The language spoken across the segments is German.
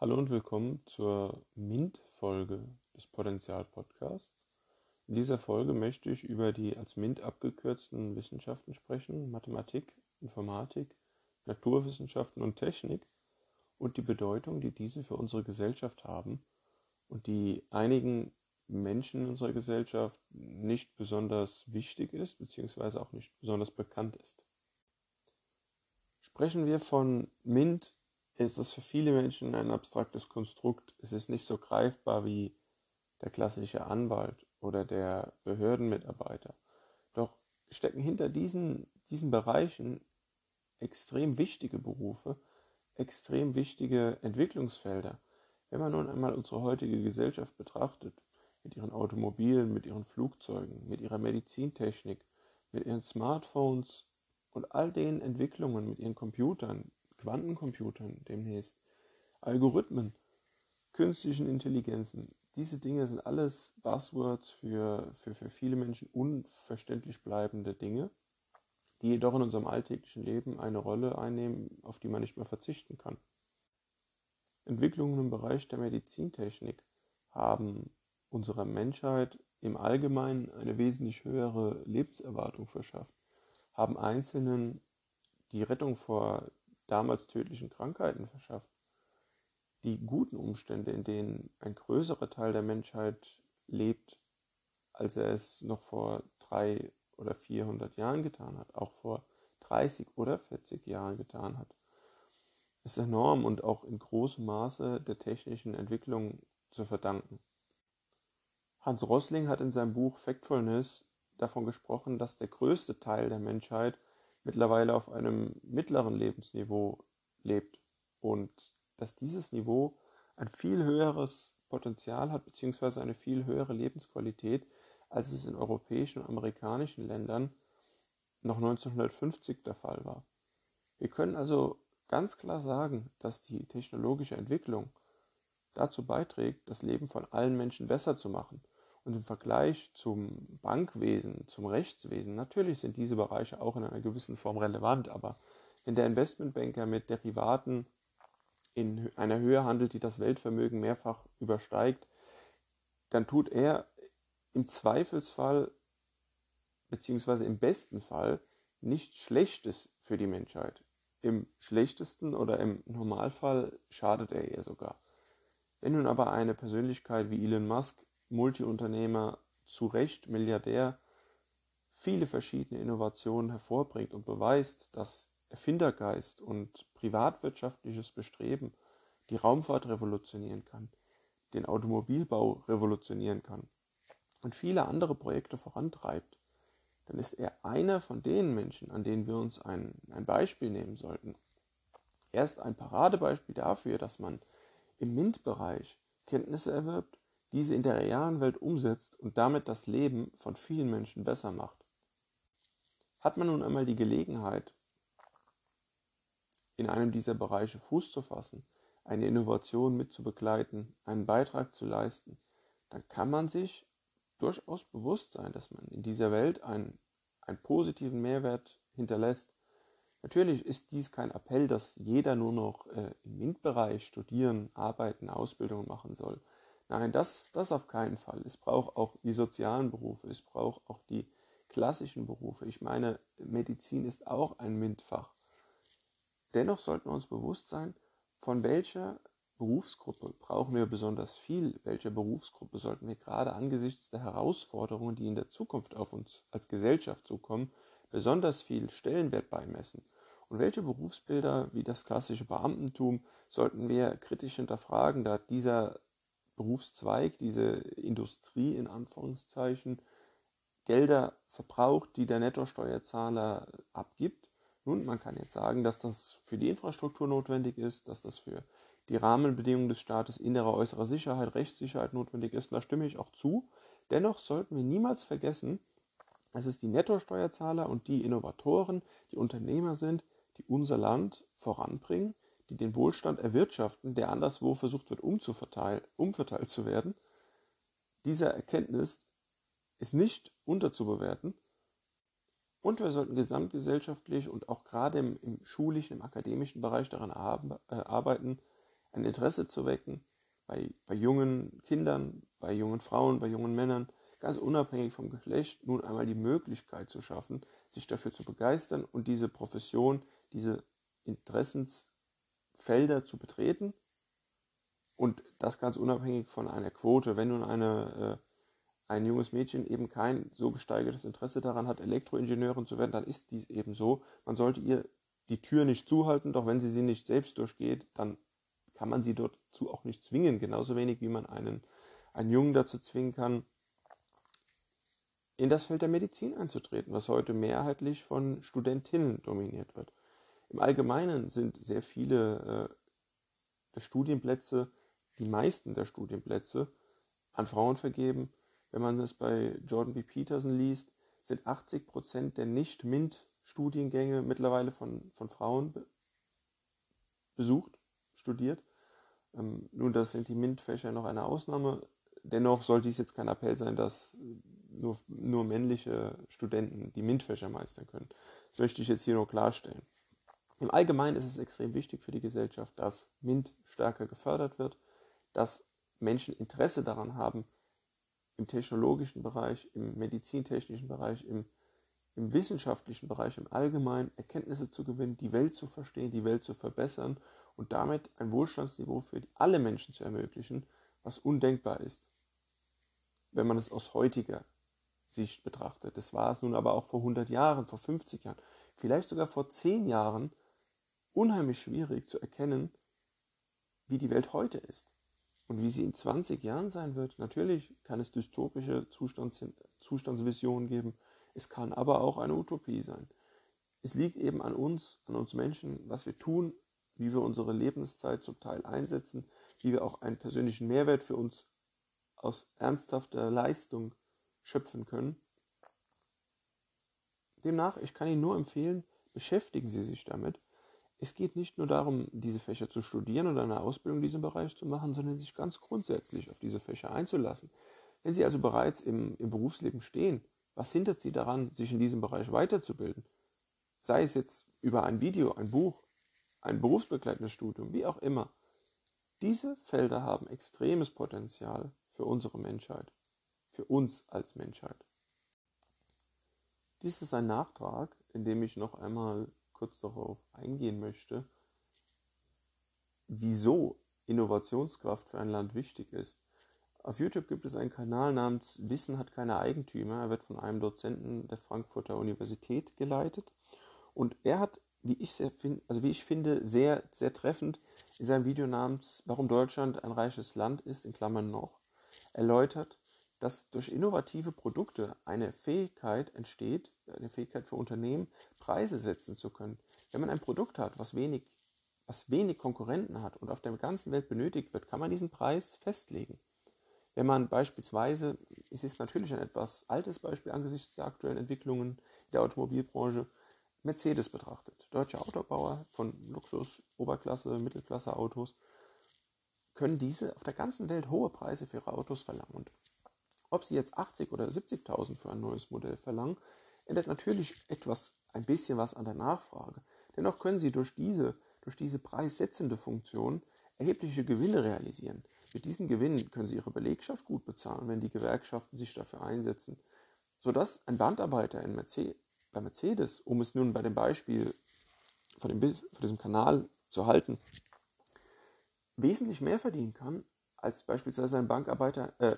Hallo und willkommen zur MINT-Folge des Potenzial-Podcasts. In dieser Folge möchte ich über die als MINT abgekürzten Wissenschaften sprechen, Mathematik, Informatik, Naturwissenschaften und Technik und die Bedeutung, die diese für unsere Gesellschaft haben und die einigen Menschen in unserer Gesellschaft nicht besonders wichtig ist, beziehungsweise auch nicht besonders bekannt ist. Sprechen wir von MINT, ist es für viele Menschen ein abstraktes Konstrukt. Es ist nicht so greifbar wie der klassische Anwalt oder der Behördenmitarbeiter. Doch stecken hinter diesen, diesen Bereichen extrem wichtige Berufe, extrem wichtige Entwicklungsfelder. Wenn man nun einmal unsere heutige Gesellschaft betrachtet, mit ihren Automobilen, mit ihren Flugzeugen, mit ihrer Medizintechnik, mit ihren Smartphones und all den Entwicklungen mit ihren Computern, Quantencomputern demnächst, Algorithmen, künstlichen Intelligenzen, diese Dinge sind alles Buzzwords für, für, für viele Menschen unverständlich bleibende Dinge, die jedoch in unserem alltäglichen Leben eine Rolle einnehmen, auf die man nicht mehr verzichten kann. Entwicklungen im Bereich der Medizintechnik haben unserer Menschheit im Allgemeinen eine wesentlich höhere Lebenserwartung verschafft, haben Einzelnen die Rettung vor damals tödlichen Krankheiten verschafft. Die guten Umstände, in denen ein größerer Teil der Menschheit lebt, als er es noch vor drei oder 400 Jahren getan hat, auch vor 30 oder 40 Jahren getan hat, ist enorm und auch in großem Maße der technischen Entwicklung zu verdanken. Hans Rosling hat in seinem Buch Factfulness davon gesprochen, dass der größte Teil der Menschheit mittlerweile auf einem mittleren Lebensniveau lebt und dass dieses Niveau ein viel höheres Potenzial hat, beziehungsweise eine viel höhere Lebensqualität, als es in europäischen und amerikanischen Ländern noch 1950 der Fall war. Wir können also ganz klar sagen, dass die technologische Entwicklung dazu beiträgt, das Leben von allen Menschen besser zu machen und im Vergleich zum Bankwesen, zum Rechtswesen, natürlich sind diese Bereiche auch in einer gewissen Form relevant, aber wenn der Investmentbanker mit Derivaten in einer Höhe handelt, die das Weltvermögen mehrfach übersteigt, dann tut er im Zweifelsfall beziehungsweise im besten Fall nichts Schlechtes für die Menschheit. Im schlechtesten oder im Normalfall schadet er ihr sogar. Wenn nun aber eine Persönlichkeit wie Elon Musk Multiunternehmer, zu Recht Milliardär, viele verschiedene Innovationen hervorbringt und beweist, dass Erfindergeist und privatwirtschaftliches Bestreben die Raumfahrt revolutionieren kann, den Automobilbau revolutionieren kann und viele andere Projekte vorantreibt, dann ist er einer von den Menschen, an denen wir uns ein, ein Beispiel nehmen sollten. Er ist ein Paradebeispiel dafür, dass man im MINT-Bereich Kenntnisse erwirbt, diese in der realen Welt umsetzt und damit das Leben von vielen Menschen besser macht. Hat man nun einmal die Gelegenheit, in einem dieser Bereiche Fuß zu fassen, eine Innovation mitzubegleiten, einen Beitrag zu leisten, dann kann man sich durchaus bewusst sein, dass man in dieser Welt einen, einen positiven Mehrwert hinterlässt. Natürlich ist dies kein Appell, dass jeder nur noch äh, im MINT-Bereich studieren, arbeiten, Ausbildung machen soll. Nein, das, das auf keinen Fall. Es braucht auch die sozialen Berufe, es braucht auch die klassischen Berufe. Ich meine, Medizin ist auch ein MINT-Fach. Dennoch sollten wir uns bewusst sein, von welcher Berufsgruppe brauchen wir besonders viel, welcher Berufsgruppe sollten wir gerade angesichts der Herausforderungen, die in der Zukunft auf uns als Gesellschaft zukommen, besonders viel Stellenwert beimessen. Und welche Berufsbilder wie das klassische Beamtentum sollten wir kritisch hinterfragen, da dieser Berufszweig, diese Industrie in Anführungszeichen, Gelder verbraucht, die der Nettosteuerzahler abgibt. Nun, man kann jetzt sagen, dass das für die Infrastruktur notwendig ist, dass das für die Rahmenbedingungen des Staates innerer, äußerer Sicherheit, Rechtssicherheit notwendig ist. Da stimme ich auch zu. Dennoch sollten wir niemals vergessen, dass es die Nettosteuerzahler und die Innovatoren, die Unternehmer sind, die unser Land voranbringen, die den Wohlstand erwirtschaften, der anderswo versucht wird umverteilt zu werden. Diese Erkenntnis ist nicht unterzubewerten. Und wir sollten gesamtgesellschaftlich und auch gerade im, im schulischen, im akademischen Bereich daran äh, arbeiten, ein Interesse zu wecken bei, bei jungen Kindern, bei jungen Frauen, bei jungen Männern, ganz unabhängig vom Geschlecht, nun einmal die Möglichkeit zu schaffen, sich dafür zu begeistern und diese Profession, diese Interessensfelder zu betreten. Und das ganz unabhängig von einer Quote. Wenn nun eine, äh, ein junges Mädchen eben kein so gesteigertes Interesse daran hat, Elektroingenieurin zu werden, dann ist dies eben so. Man sollte ihr die Tür nicht zuhalten, doch wenn sie sie nicht selbst durchgeht, dann kann man sie dazu auch nicht zwingen. Genauso wenig wie man einen, einen Jungen dazu zwingen kann, in das Feld der Medizin einzutreten, was heute mehrheitlich von Studentinnen dominiert wird. Im Allgemeinen sind sehr viele äh, der Studienplätze, die meisten der Studienplätze, an Frauen vergeben. Wenn man es bei Jordan B. Peterson liest, sind 80 Prozent der Nicht-MINT-Studiengänge mittlerweile von, von Frauen be besucht, studiert. Ähm, nun, das sind die MINT-Fächer noch eine Ausnahme. Dennoch soll dies jetzt kein Appell sein, dass nur, nur männliche Studenten die MINT-Fächer meistern können. Das möchte ich jetzt hier nur klarstellen. Im Allgemeinen ist es extrem wichtig für die Gesellschaft, dass MINT stärker gefördert wird, dass Menschen Interesse daran haben, im technologischen Bereich, im medizintechnischen Bereich, im, im wissenschaftlichen Bereich im Allgemeinen Erkenntnisse zu gewinnen, die Welt zu verstehen, die Welt zu verbessern und damit ein Wohlstandsniveau für alle Menschen zu ermöglichen, was undenkbar ist, wenn man es aus heutiger Sicht betrachtet. Das war es nun aber auch vor 100 Jahren, vor 50 Jahren, vielleicht sogar vor 10 Jahren unheimlich schwierig zu erkennen, wie die Welt heute ist und wie sie in 20 Jahren sein wird. Natürlich kann es dystopische Zustands Zustandsvisionen geben, es kann aber auch eine Utopie sein. Es liegt eben an uns, an uns Menschen, was wir tun, wie wir unsere Lebenszeit zum Teil einsetzen, wie wir auch einen persönlichen Mehrwert für uns aus ernsthafter Leistung schöpfen können. Demnach, ich kann Ihnen nur empfehlen, beschäftigen Sie sich damit. Es geht nicht nur darum, diese Fächer zu studieren oder eine Ausbildung in diesem Bereich zu machen, sondern sich ganz grundsätzlich auf diese Fächer einzulassen. Wenn Sie also bereits im, im Berufsleben stehen, was hindert Sie daran, sich in diesem Bereich weiterzubilden? Sei es jetzt über ein Video, ein Buch, ein berufsbegleitendes Studium, wie auch immer. Diese Felder haben extremes Potenzial für unsere Menschheit für uns als Menschheit. Dies ist ein Nachtrag, in dem ich noch einmal kurz darauf eingehen möchte, wieso Innovationskraft für ein Land wichtig ist. Auf YouTube gibt es einen Kanal namens Wissen hat keine Eigentümer. Er wird von einem Dozenten der Frankfurter Universität geleitet. Und er hat, wie ich, sehr find, also wie ich finde, sehr, sehr treffend in seinem Video namens Warum Deutschland ein reiches Land ist, in Klammern noch, erläutert, dass durch innovative Produkte eine Fähigkeit entsteht, eine Fähigkeit für Unternehmen, Preise setzen zu können. Wenn man ein Produkt hat, was wenig, was wenig Konkurrenten hat und auf der ganzen Welt benötigt wird, kann man diesen Preis festlegen. Wenn man beispielsweise, es ist natürlich ein etwas altes Beispiel angesichts der aktuellen Entwicklungen der Automobilbranche, Mercedes betrachtet. Deutsche Autobauer von Luxus, Oberklasse, Mittelklasse Autos können diese auf der ganzen Welt hohe Preise für ihre Autos verlangen. Und ob sie jetzt 80 oder 70.000 für ein neues Modell verlangen, ändert natürlich etwas, ein bisschen was an der Nachfrage. Dennoch können sie durch diese, durch diese preissetzende Funktion erhebliche Gewinne realisieren. Mit diesen Gewinnen können sie ihre Belegschaft gut bezahlen, wenn die Gewerkschaften sich dafür einsetzen, sodass ein Bandarbeiter in Mercedes, bei Mercedes, um es nun bei dem Beispiel von, dem, von diesem Kanal zu halten, wesentlich mehr verdienen kann als beispielsweise ein Bankarbeiter, äh,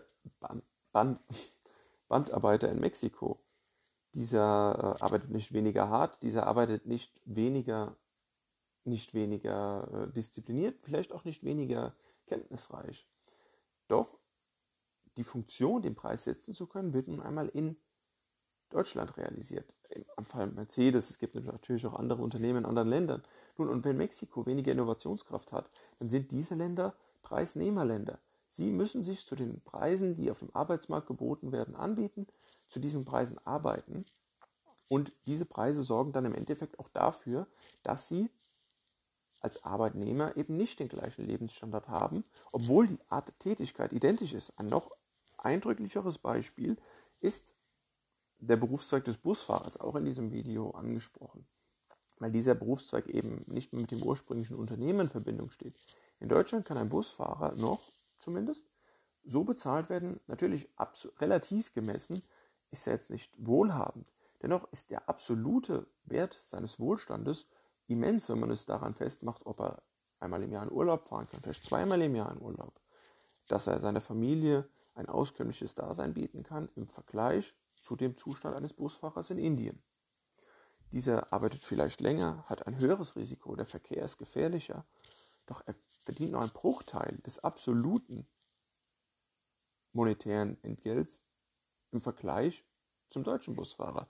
Band, Bandarbeiter in Mexiko. Dieser äh, arbeitet nicht weniger hart, dieser arbeitet nicht weniger, nicht weniger äh, diszipliniert, vielleicht auch nicht weniger kenntnisreich. Doch die Funktion, den Preis setzen zu können, wird nun einmal in Deutschland realisiert. Im Fall Mercedes, es gibt natürlich auch andere Unternehmen in anderen Ländern. Nun, und wenn Mexiko weniger Innovationskraft hat, dann sind diese Länder Preisnehmerländer. Sie müssen sich zu den Preisen, die auf dem Arbeitsmarkt geboten werden, anbieten, zu diesen Preisen arbeiten. Und diese Preise sorgen dann im Endeffekt auch dafür, dass sie als Arbeitnehmer eben nicht den gleichen Lebensstandard haben, obwohl die Art der Tätigkeit identisch ist. Ein noch eindrücklicheres Beispiel ist der Berufszweig des Busfahrers, auch in diesem Video angesprochen, weil dieser Berufszweig eben nicht mehr mit dem ursprünglichen Unternehmen in Verbindung steht. In Deutschland kann ein Busfahrer noch zumindest so bezahlt werden, natürlich relativ gemessen, ist er jetzt nicht wohlhabend. Dennoch ist der absolute Wert seines Wohlstandes immens, wenn man es daran festmacht, ob er einmal im Jahr in Urlaub fahren kann, vielleicht zweimal im Jahr in Urlaub, dass er seiner Familie ein auskömmliches Dasein bieten kann im Vergleich zu dem Zustand eines Busfahrers in Indien. Dieser arbeitet vielleicht länger, hat ein höheres Risiko, der Verkehr ist gefährlicher, doch er verdient nur einen Bruchteil des absoluten monetären Entgelts im Vergleich zum deutschen Busfahrer.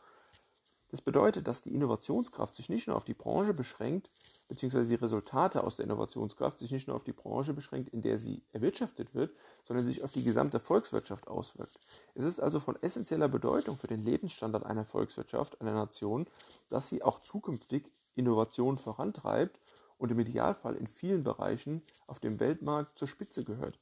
Das bedeutet, dass die Innovationskraft sich nicht nur auf die Branche beschränkt, beziehungsweise die Resultate aus der Innovationskraft sich nicht nur auf die Branche beschränkt, in der sie erwirtschaftet wird, sondern sich auf die gesamte Volkswirtschaft auswirkt. Es ist also von essentieller Bedeutung für den Lebensstandard einer Volkswirtschaft, einer Nation, dass sie auch zukünftig Innovation vorantreibt und im Idealfall in vielen Bereichen auf dem Weltmarkt zur Spitze gehört.